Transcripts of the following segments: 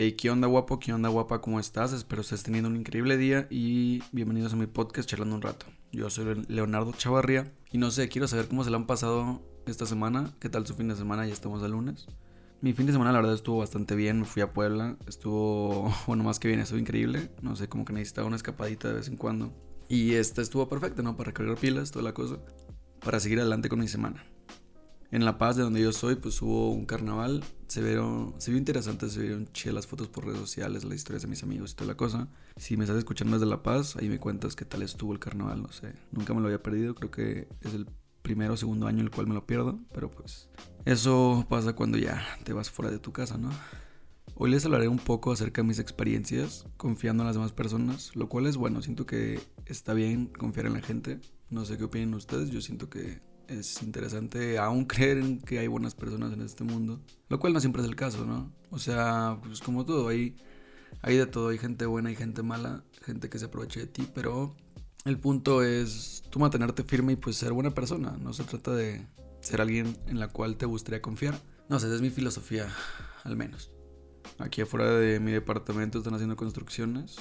Hey, ¿qué onda guapo? ¿Qué onda guapa? ¿Cómo estás? Espero estés teniendo un increíble día y bienvenidos a mi podcast charlando un rato. Yo soy Leonardo Chavarría y no sé, quiero saber cómo se le han pasado esta semana, qué tal su fin de semana, ya estamos de lunes. Mi fin de semana la verdad estuvo bastante bien, me fui a Puebla, estuvo, bueno, más que bien, estuvo increíble, no sé, como que necesitaba una escapadita de vez en cuando. Y esta estuvo perfecta, ¿no? Para recargar pilas, toda la cosa, para seguir adelante con mi semana. En La Paz, de donde yo soy, pues hubo un carnaval. Se vieron, se vio interesante, se vieron chidas las fotos por redes sociales, las historias de mis amigos y toda la cosa. Si me estás escuchando desde La Paz, ahí me cuentas qué tal estuvo el carnaval, no sé. Nunca me lo había perdido, creo que es el primero o segundo año el cual me lo pierdo, pero pues eso pasa cuando ya te vas fuera de tu casa, ¿no? Hoy les hablaré un poco acerca de mis experiencias confiando en las demás personas, lo cual es bueno, siento que está bien confiar en la gente. No sé qué opinan ustedes, yo siento que es interesante aún creer en que hay buenas personas en este mundo, lo cual no siempre es el caso, ¿no? O sea, pues como todo, hay, hay de todo, hay gente buena y gente mala, gente que se aprovecha de ti, pero el punto es tú mantenerte firme y pues ser buena persona, no se trata de ser alguien en la cual te gustaría confiar. No sé, esa es mi filosofía, al menos. Aquí afuera de mi departamento están haciendo construcciones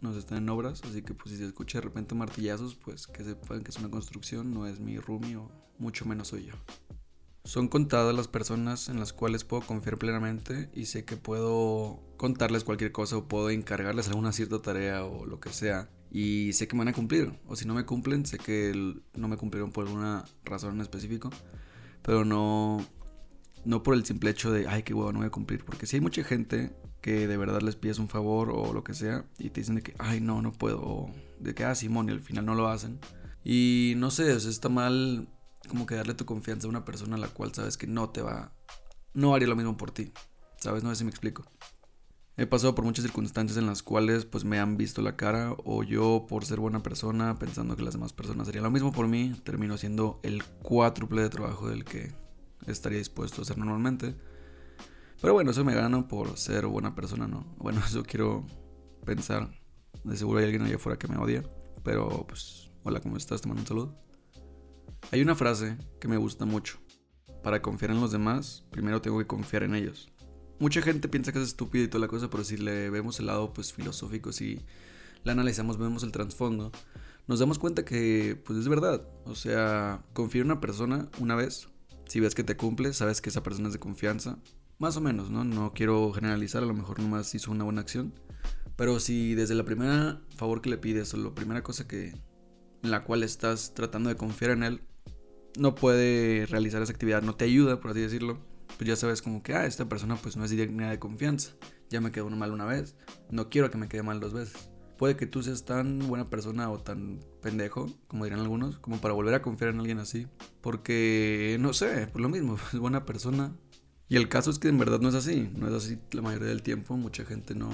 nos están en obras, así que pues si se escucha de repente martillazos, pues que sepan que es una construcción, no es mi roomie o mucho menos soy yo. Son contadas las personas en las cuales puedo confiar plenamente y sé que puedo contarles cualquier cosa o puedo encargarles alguna cierta tarea o lo que sea y sé que me van a cumplir o si no me cumplen sé que no me cumplieron por alguna razón en específico pero no no por el simple hecho de ay qué huevo no voy a cumplir porque si hay mucha gente que de verdad les pides un favor o lo que sea y te dicen que, ay, no, no puedo, o de que, ah, Simón, y al final no lo hacen. Y no sé, está mal como que darle tu confianza a una persona a la cual sabes que no te va, no haría lo mismo por ti, ¿sabes? No sé si me explico. He pasado por muchas circunstancias en las cuales pues me han visto la cara o yo por ser buena persona pensando que las demás personas harían lo mismo por mí, termino haciendo el cuádruple de trabajo del que estaría dispuesto a hacer normalmente. Pero bueno, eso me gana por ser buena persona, ¿no? Bueno, eso quiero pensar. De seguro hay alguien allá afuera que me odia. Pero pues, hola, ¿cómo estás? Te mando un saludo. Hay una frase que me gusta mucho. Para confiar en los demás, primero tengo que confiar en ellos. Mucha gente piensa que es estúpido y toda la cosa, pero si le vemos el lado pues filosófico, si la analizamos, vemos el trasfondo, nos damos cuenta que pues es verdad. O sea, confía en una persona una vez, si ves que te cumple, sabes que esa persona es de confianza, más o menos, ¿no? No quiero generalizar, a lo mejor nomás hizo una buena acción. Pero si desde la primera favor que le pides o la primera cosa que en la cual estás tratando de confiar en él no puede realizar esa actividad, no te ayuda, por así decirlo, pues ya sabes como que, ah, esta persona pues no es digna de confianza. Ya me quedó mal una vez, no quiero que me quede mal dos veces. Puede que tú seas tan buena persona o tan pendejo, como dirán algunos, como para volver a confiar en alguien así. Porque, no sé, por lo mismo, es buena persona, y el caso es que en verdad no es así, no es así la mayoría del tiempo, mucha gente no,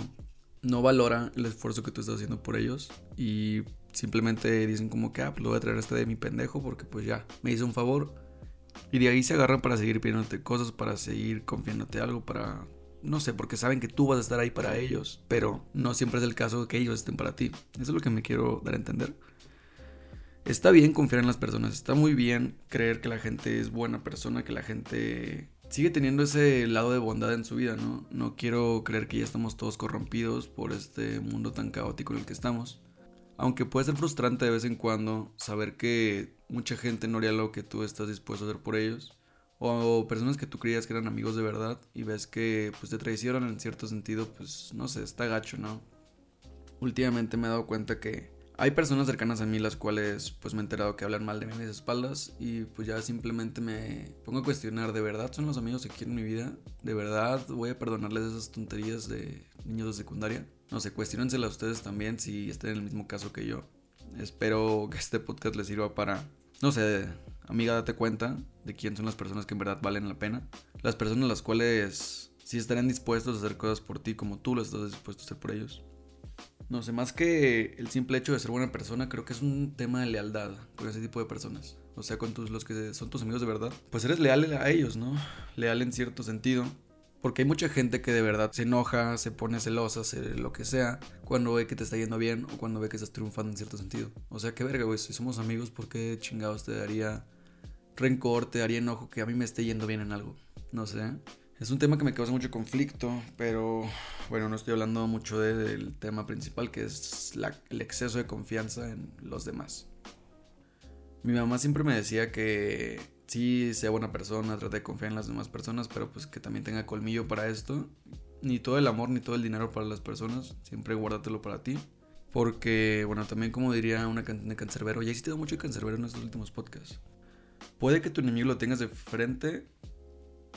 no valora el esfuerzo que tú estás haciendo por ellos y simplemente dicen como que, ah, pues lo voy a traer este de mi pendejo porque pues ya, me hizo un favor. Y de ahí se agarran para seguir pidiéndote cosas, para seguir confiándote algo, para... No sé, porque saben que tú vas a estar ahí para ellos, pero no siempre es el caso que ellos estén para ti. Eso es lo que me quiero dar a entender. Está bien confiar en las personas, está muy bien creer que la gente es buena persona, que la gente sigue teniendo ese lado de bondad en su vida, ¿no? No quiero creer que ya estamos todos corrompidos por este mundo tan caótico en el que estamos. Aunque puede ser frustrante de vez en cuando saber que mucha gente no haría lo que tú estás dispuesto a hacer por ellos. O personas que tú creías que eran amigos de verdad y ves que pues te traicionan en cierto sentido, pues no sé, está gacho, ¿no? Últimamente me he dado cuenta que hay personas cercanas a mí las cuales pues me he enterado que hablan mal de mí mis espaldas y pues ya simplemente me pongo a cuestionar, ¿de verdad son los amigos que quiero en mi vida? ¿De verdad voy a perdonarles esas tonterías de niños de secundaria? No sé, cuestionenselas ustedes también si estén en el mismo caso que yo. Espero que este podcast les sirva para, no sé, amiga, date cuenta de quién son las personas que en verdad valen la pena. Las personas las cuales sí estarían dispuestos a hacer cosas por ti como tú lo estás dispuesto a hacer por ellos. No sé, más que el simple hecho de ser buena persona, creo que es un tema de lealtad con ese tipo de personas. O sea, con tus, los que son tus amigos de verdad. Pues eres leal a ellos, ¿no? Leal en cierto sentido. Porque hay mucha gente que de verdad se enoja, se pone celosa, hace lo que sea, cuando ve que te está yendo bien o cuando ve que estás triunfando en cierto sentido. O sea, qué verga, güey, si somos amigos, ¿por qué chingados te daría rencor, te daría enojo que a mí me esté yendo bien en algo? No sé. Es un tema que me causa mucho conflicto, pero bueno, no estoy hablando mucho del tema principal, que es el exceso de confianza en los demás. Mi mamá siempre me decía que sí, sea buena persona, trate de confiar en las demás personas, pero pues que también tenga colmillo para esto. Ni todo el amor ni todo el dinero para las personas, siempre guárdatelo para ti. Porque, bueno, también como diría una cantante de cancerbero, ya he existido mucho de cancerbero en estos últimos podcasts. Puede que tu enemigo lo tengas de frente,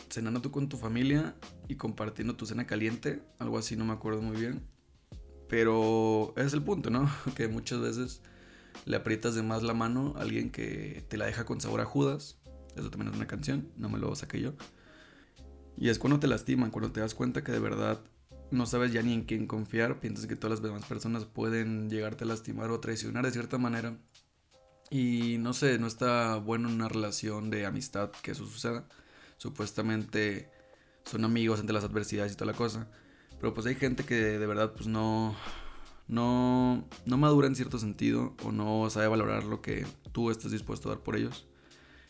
cenando tú con tu familia y compartiendo tu cena caliente, algo así, no me acuerdo muy bien. Pero es el punto, ¿no? Que muchas veces le aprietas de más la mano a alguien que te la deja con sabor a Judas. Eso también es una canción, no me lo saqué yo. Y es cuando te lastiman, cuando te das cuenta que de verdad no sabes ya ni en quién confiar, piensas que todas las demás personas pueden llegarte a lastimar o traicionar de cierta manera. Y no sé, no está bueno en una relación de amistad que eso suceda. Supuestamente son amigos entre las adversidades y toda la cosa. Pero pues hay gente que de verdad pues no, no, no madura en cierto sentido o no sabe valorar lo que tú estás dispuesto a dar por ellos.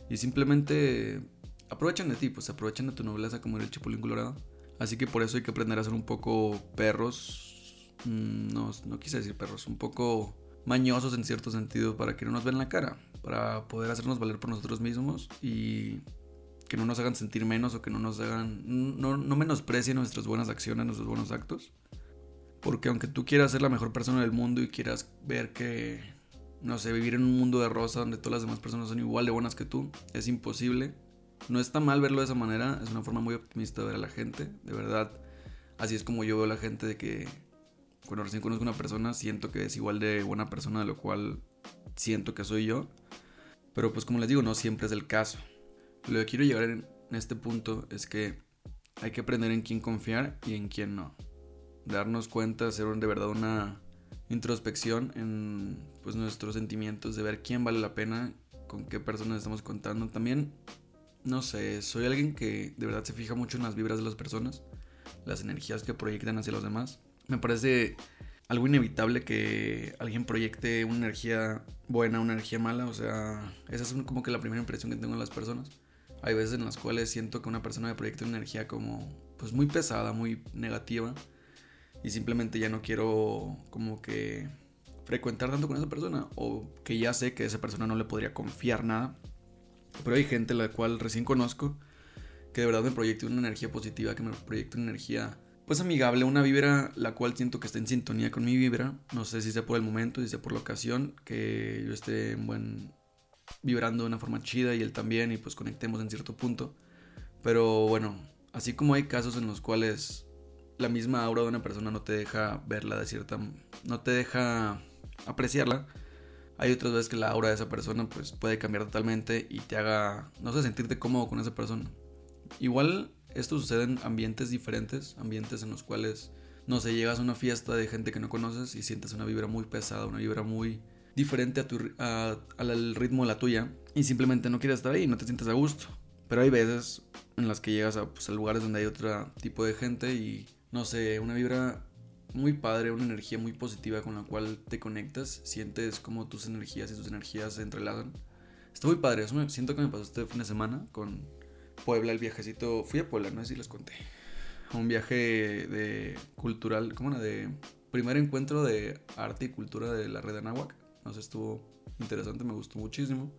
Y simplemente aprovechan de ti, pues aprovechan de tu nobleza como era el chipulín colorado. Así que por eso hay que aprender a ser un poco perros. Mm, no, no quise decir perros, un poco mañosos en cierto sentido para que no nos vean la cara. Para poder hacernos valer por nosotros mismos y que no nos hagan sentir menos o que no nos hagan. No, no menosprecien nuestras buenas acciones, nuestros buenos actos. Porque aunque tú quieras ser la mejor persona del mundo y quieras ver que, no sé, vivir en un mundo de rosa donde todas las demás personas son igual de buenas que tú, es imposible. No está mal verlo de esa manera, es una forma muy optimista de ver a la gente, de verdad. Así es como yo veo a la gente de que cuando recién conozco a una persona siento que es igual de buena persona de lo cual siento que soy yo. Pero pues como les digo, no siempre es el caso. Lo que quiero llegar en este punto es que hay que aprender en quién confiar y en quién no darnos cuenta, hacer de verdad una introspección en pues, nuestros sentimientos, de ver quién vale la pena, con qué personas estamos contando. También, no sé, soy alguien que de verdad se fija mucho en las vibras de las personas, las energías que proyectan hacia los demás. Me parece algo inevitable que alguien proyecte una energía buena, una energía mala, o sea, esa es como que la primera impresión que tengo de las personas. Hay veces en las cuales siento que una persona me proyecta una energía como pues muy pesada, muy negativa y simplemente ya no quiero como que frecuentar tanto con esa persona o que ya sé que esa persona no le podría confiar nada. Pero hay gente la cual recién conozco que de verdad me proyecta una energía positiva, que me proyecta una energía pues amigable, una vibra la cual siento que está en sintonía con mi vibra. No sé si sea por el momento, si sea por la ocasión, que yo esté en buen vibrando de una forma chida y él también y pues conectemos en cierto punto. Pero bueno, así como hay casos en los cuales la misma aura de una persona no te deja verla de cierta... no te deja apreciarla. Hay otras veces que la aura de esa persona pues puede cambiar totalmente y te haga, no sé, sentirte cómodo con esa persona. Igual esto sucede en ambientes diferentes, ambientes en los cuales, no sé, llegas a una fiesta de gente que no conoces y sientes una vibra muy pesada, una vibra muy diferente a tu, al ritmo de la tuya y simplemente no quieres estar ahí, no te sientes a gusto. Pero hay veces en las que llegas a, pues, a lugares donde hay otro tipo de gente y no sé, una vibra muy padre, una energía muy positiva con la cual te conectas, sientes como tus energías y tus energías se entrelazan. Está muy padre, eso me, siento que me pasó este fin de semana con Puebla, el viajecito, fui a Puebla, no sé si les conté, un viaje de cultural, ¿cómo era? De primer encuentro de arte y cultura de la red Anáhuac, sé, estuvo interesante, me gustó muchísimo,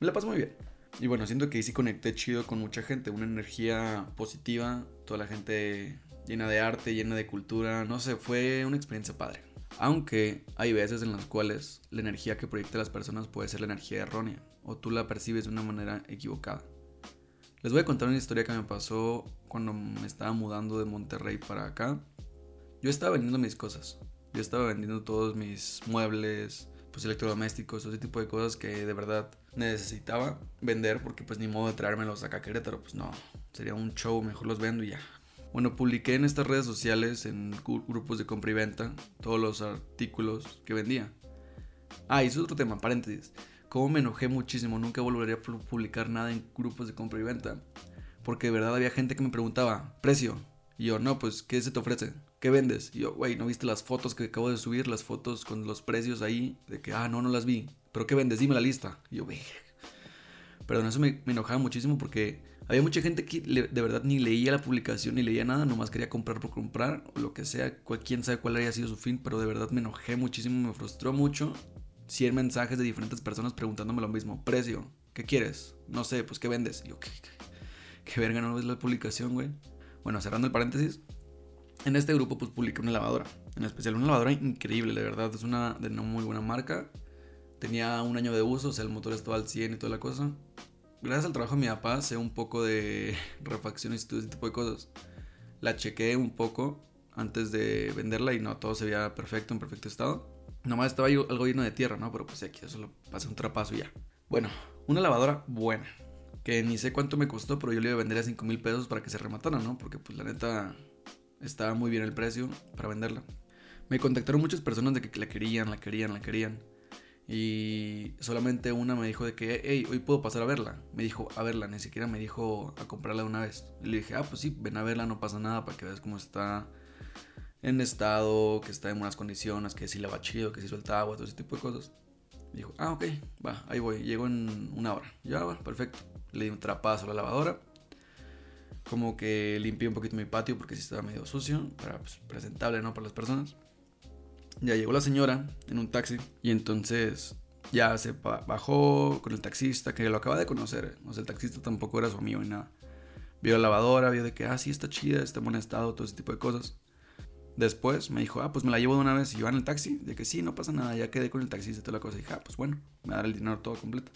me la pasé muy bien. Y bueno, siento que ahí sí conecté chido con mucha gente, una energía positiva, toda la gente llena de arte, llena de cultura, no sé, fue una experiencia padre. Aunque hay veces en las cuales la energía que proyecta las personas puede ser la energía errónea o tú la percibes de una manera equivocada. Les voy a contar una historia que me pasó cuando me estaba mudando de Monterrey para acá. Yo estaba vendiendo mis cosas. Yo estaba vendiendo todos mis muebles, pues electrodomésticos, ese tipo de cosas que de verdad necesitaba vender porque pues ni modo de traérmelos acá a Querétaro, pues no, sería un show, mejor los vendo y ya, bueno, publiqué en estas redes sociales, en grupos de compra y venta, todos los artículos que vendía. Ah, y eso es otro tema, paréntesis. Como me enojé muchísimo, nunca volvería a publicar nada en grupos de compra y venta. Porque de verdad había gente que me preguntaba, precio. Y yo, no, pues, ¿qué se te ofrece? ¿Qué vendes? Y yo, güey, ¿no viste las fotos que acabo de subir? Las fotos con los precios ahí. De que, ah, no, no las vi. ¿Pero qué vendes? Dime la lista. Y yo, ve. Perdón, eso me, enojaba muchísimo porque había mucha gente que de verdad ni leía la publicación ni leía nada, nomás quería comprar por comprar o lo que sea, quién sabe cuál haya sido su fin, pero de verdad me enojé muchísimo, me frustró mucho. 100 mensajes de diferentes personas preguntándome lo mismo. Precio, ¿qué quieres? No sé, pues ¿qué vendes? Yo, ¿qué, qué, verga no ves la publicación, güey? Bueno, cerrando el paréntesis, en este grupo pues publiqué una lavadora, en especial una lavadora increíble, de verdad, es una de una muy buena marca. Tenía un año de uso, o sea, el motor estaba al 100 y toda la cosa. Gracias al trabajo de mi papá sé un poco de refacciones y todo ese tipo de cosas. La chequé un poco antes de venderla y no, todo se veía perfecto, en perfecto estado. Nomás estaba algo lleno de tierra, ¿no? Pero pues aquí eso lo pasé un trapazo y ya. Bueno, una lavadora buena. Que ni sé cuánto me costó, pero yo le iba a vender a 5 mil pesos para que se rematara, ¿no? Porque pues la neta estaba muy bien el precio para venderla. Me contactaron muchas personas de que la querían, la querían, la querían. Y solamente una me dijo de que, hoy puedo pasar a verla. Me dijo, a verla, ni siquiera me dijo a comprarla una vez. Y le dije, ah, pues sí, ven a verla, no pasa nada para que veas cómo está en estado, que está en buenas condiciones, que si la va chido, que si suelta agua, todo ese tipo de cosas. Me dijo, ah, ok, va, ahí voy, llego en una hora. Ya va, perfecto. Le di un trapazo a la lavadora como que limpié un poquito mi patio porque sí estaba medio sucio, para pues, presentable, ¿no? Para las personas. Ya llegó la señora en un taxi y entonces ya se bajó con el taxista que lo acaba de conocer. O sea, el taxista tampoco era su amigo ni nada. Vio la lavadora, vio de que, ah, sí, está chida, está en buen estado, todo ese tipo de cosas. Después me dijo, ah, pues me la llevo de una vez y yo en el taxi. De que sí, no pasa nada, ya quedé con el taxista y toda la cosa. Y dije, ah, pues bueno, me va a dar el dinero todo completo.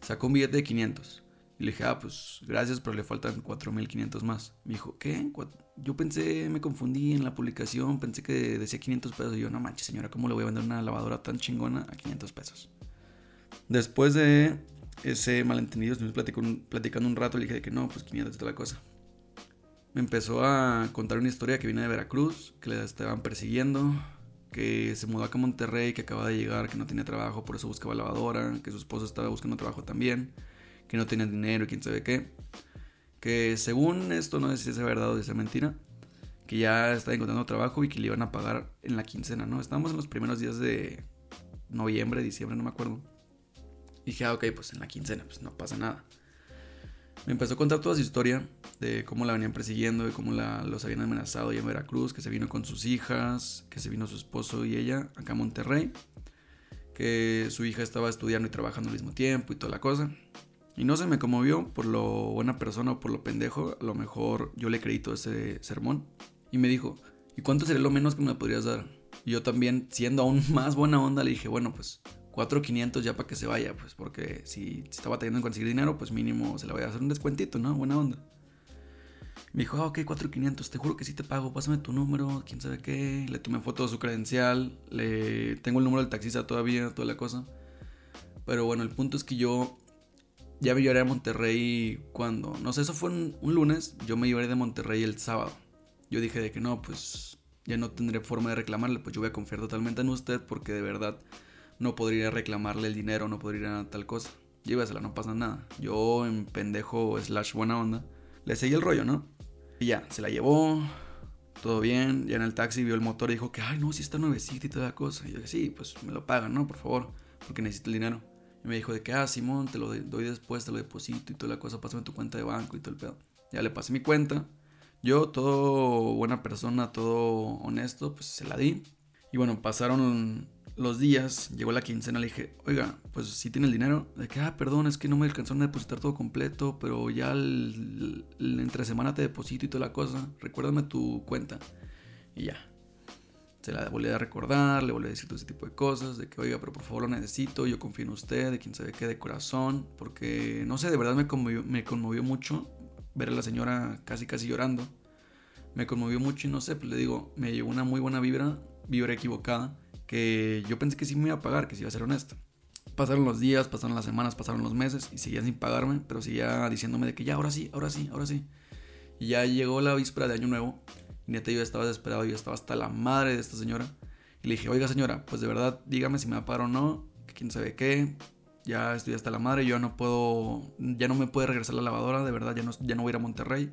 Sacó un billete de 500. Y le dije, ah, pues gracias, pero le faltan 4.500 más. Me dijo, ¿qué? Yo pensé, me confundí en la publicación, pensé que decía 500 pesos. Y yo, no manches, señora, ¿cómo le voy a vender una lavadora tan chingona a 500 pesos? Después de ese malentendido, estuvimos platicando, un rato, le dije que no, pues 500 es la cosa. Me empezó a contar una historia que viene de Veracruz, que le estaban persiguiendo, que se mudó acá a Monterrey, que acaba de llegar, que no tenía trabajo, por eso buscaba lavadora, que su esposo estaba buscando trabajo también que no tenían dinero y quién sabe qué. Que según esto, no sé si es verdad o si es mentira, que ya estaba encontrando trabajo y que le iban a pagar en la quincena, ¿no? Estábamos en los primeros días de noviembre, diciembre, no me acuerdo. Y dije, ah, ok, pues en la quincena, pues no pasa nada. Me empezó a contar toda su historia de cómo la venían persiguiendo, de cómo la, los habían amenazado allá en Veracruz, que se vino con sus hijas, que se vino su esposo y ella acá a Monterrey, que su hija estaba estudiando y trabajando al mismo tiempo y toda la cosa. Y no se me conmovió por lo buena persona o por lo pendejo. A lo mejor yo le creí todo ese sermón. Y me dijo, ¿y cuánto sería lo menos que me podrías dar? Y yo también, siendo aún más buena onda, le dije, bueno, pues 4.500 ya para que se vaya. Pues porque si estaba teniendo en conseguir dinero, pues mínimo se le voy a hacer un descuentito, ¿no? Buena onda. Me dijo, ah, ok, 4.500, te juro que sí te pago, pásame tu número, quién sabe qué. Le tomé foto de su credencial, le tengo el número del taxista todavía, toda la cosa. Pero bueno, el punto es que yo ya me llevaré a Monterrey cuando, no sé, eso fue un, lunes, yo me llevaré de Monterrey el sábado. Yo dije de que no, pues ya no tendré forma de reclamarle, pues yo voy a confiar totalmente en usted porque de verdad no podría reclamarle el dinero, no podría tal cosa. Llévasela, no pasa nada. Yo en pendejo slash buena onda, le seguí el rollo, ¿no? Y ya, se la llevó, todo bien, ya en el taxi vio el motor y dijo que, ay no, si está nuevecito y toda la cosa. Y yo dije, sí, pues me lo pagan, ¿no? Por favor, porque necesito el dinero. Y me dijo de que, ah, Simón, te lo doy después, te lo deposito y toda la cosa, pásame tu cuenta de banco y todo el pedo. Ya le pasé mi cuenta. Yo, todo buena persona, todo honesto, pues se la di. Y bueno, pasaron los días, llegó la quincena, le dije, oiga, pues si tiene el dinero. De que, ah, perdón, es que no me alcanzaron a depositar todo completo, pero ya entre semana te deposito y toda la cosa. Recuérdame tu cuenta. Y ya, se la volví a recordar, le volví a decir todo ese tipo de cosas, de que, oiga, pero por favor lo necesito, yo confío en usted, de quien sabe qué, de corazón, porque, no sé, de verdad me conmovió, me conmovió mucho ver a la señora casi, casi llorando. Me conmovió mucho y no sé, pues le digo, me llegó una muy buena vibra, vibra equivocada, que yo pensé que sí me iba a pagar, que sí iba a ser honesto. Pasaron los días, pasaron las semanas, pasaron los meses y seguía sin pagarme, pero seguía diciéndome de que ya, ahora sí, ahora sí, ahora sí. Y ya llegó la víspera de Año Nuevo neta yo estaba desesperado, yo estaba hasta la madre de esta señora. Y le dije, oiga señora, pues de verdad dígame si me va a pagar o no, que quién sabe qué. Ya estoy hasta la madre, yo no puedo, ya no me puede regresar la lavadora, de verdad ya no, ya no voy a ir a Monterrey.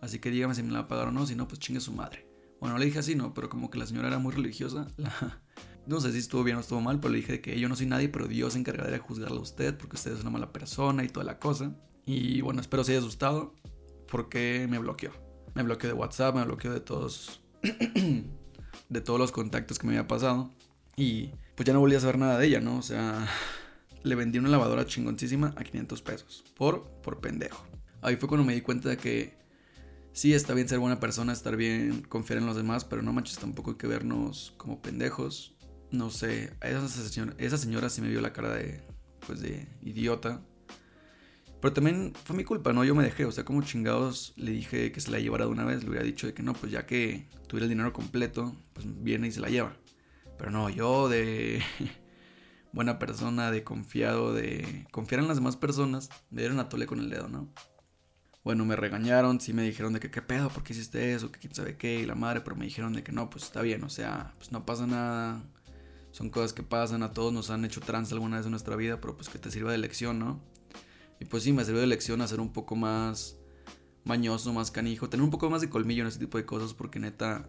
Así que dígame si me la va a pagar o no, si no, pues chingue su madre. Bueno, le dije así, no, pero como que la señora era muy religiosa, no sé si estuvo bien o estuvo mal, pero le dije que yo no soy nadie, pero Dios se encargará de juzgarlo a usted porque usted es una mala persona y toda la cosa. Y bueno, espero se haya asustado porque me bloqueó. Me bloqueó de WhatsApp, me bloqueó de todos de todos los contactos que me había pasado y pues ya no volví a saber nada de ella, ¿no? O sea, le vendí una lavadora chingoncísima a 500 pesos por por pendejo. Ahí fue cuando me di cuenta de que sí está bien ser buena persona, estar bien, confiar en los demás, pero no manches tampoco hay que vernos como pendejos. No sé, esa señora, esa señora sí me vio la cara de pues de idiota pero también fue mi culpa, ¿no? Yo me dejé, o sea, como chingados le dije que se la llevara de una vez, le hubiera dicho de que no, pues ya que tuviera el dinero completo, pues viene y se la lleva. Pero no, yo de buena persona, de confiado, de confiar en las demás personas, me dieron a tole con el dedo, ¿no? Bueno, me regañaron, sí me dijeron de que qué pedo, ¿por qué hiciste eso? Que quién sabe qué, y la madre, pero me dijeron de que no, pues está bien, o sea, pues no pasa nada. Son cosas que pasan, a todos nos han hecho trans alguna vez en nuestra vida, pero pues que te sirva de lección, ¿no? Y pues sí, me sirvió de lección a un poco más mañoso, más canijo, tener un poco más de colmillo en ese tipo de cosas porque neta,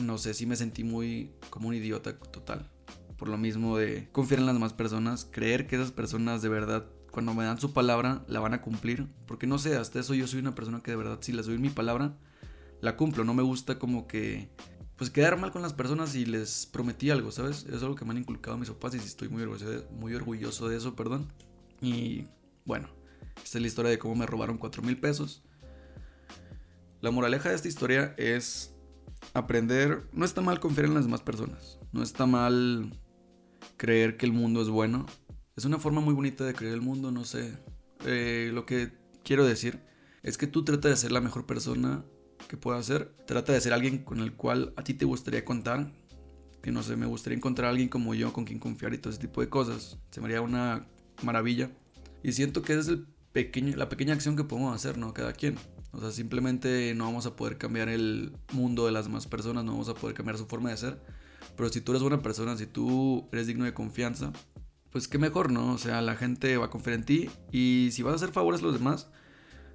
no sé, sí me sentí muy como un idiota total. Por lo mismo de confiar en las demás personas, creer que esas personas de verdad, cuando me dan su palabra, la van a cumplir. Porque no sé, hasta eso yo soy una persona que de verdad, si les doy mi palabra, la cumplo. No me gusta como que, pues quedar mal con las personas y les prometí algo, ¿sabes? Es algo que me han inculcado mis papás y estoy muy orgulloso muy orgulloso de eso, perdón. Y bueno, esta es la historia de cómo me robaron 4 mil pesos. La moraleja de esta historia es aprender, no está mal confiar en las demás personas, no está mal creer que el mundo es bueno. Es una forma muy bonita de creer el mundo, no sé. Eh, lo que quiero decir es que tú trata de ser la mejor persona que puedas ser. Trata de ser alguien con el cual a ti te gustaría contar. Que no sé, me gustaría encontrar a alguien como yo con quien confiar y todo ese tipo de cosas. Se me haría una maravilla. Y siento que es el pequeño, la pequeña acción que podemos hacer, ¿no? Cada quien. O sea, simplemente no vamos a poder cambiar el mundo de las demás personas, no vamos a poder cambiar su forma de ser. Pero si tú eres buena persona, si tú eres digno de confianza, pues qué mejor, ¿no? O sea, la gente va a confiar en ti y si vas a hacer favores a los demás,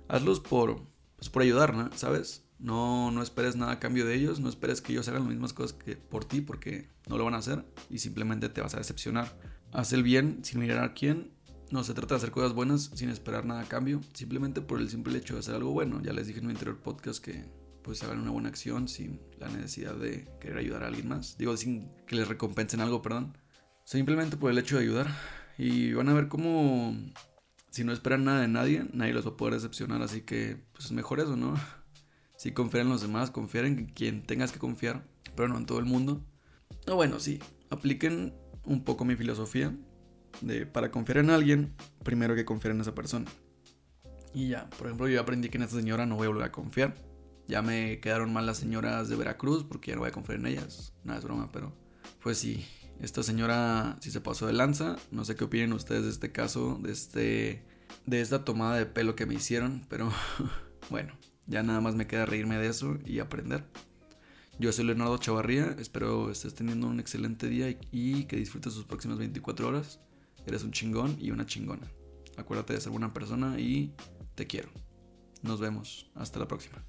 hazlos por, pues por ayudar, ¿no? ¿Sabes? No, no esperes nada a cambio de ellos, no esperes que ellos hagan las mismas cosas que por ti porque no lo van a hacer y simplemente te vas a decepcionar. Haz el bien sin mirar a quién no se trata de hacer cosas buenas sin esperar nada a cambio, simplemente por el simple hecho de hacer algo bueno. Ya les dije en mi anterior podcast que pues hagan una buena acción sin la necesidad de querer ayudar a alguien más. Digo, sin que les recompensen algo, perdón. Simplemente por el hecho de ayudar. Y van a ver cómo, si no esperan nada de nadie, nadie los va a poder decepcionar. Así que, pues es mejor eso, ¿no? Si confiar en los demás, confiar en quien tengas que confiar, pero no en todo el mundo. No, bueno, sí, apliquen un poco mi filosofía de para confiar en alguien, primero que confiar en esa persona. Y ya, por ejemplo, yo aprendí que en esta señora no voy a volver a confiar. Ya me quedaron mal las señoras de Veracruz porque ya no voy a confiar en ellas. Nada es broma, pero pues sí, esta señora sí se pasó de lanza. No sé qué opinen ustedes de este caso, de este de esta tomada de pelo que me hicieron, pero bueno, ya nada más me queda reírme de eso y aprender. Yo soy Leonardo Chavarría, espero estés teniendo un excelente día y que disfrutes sus próximas 24 horas. Eres un chingón y una chingona. Acuérdate de ser buena persona y te quiero. Nos vemos. Hasta la próxima.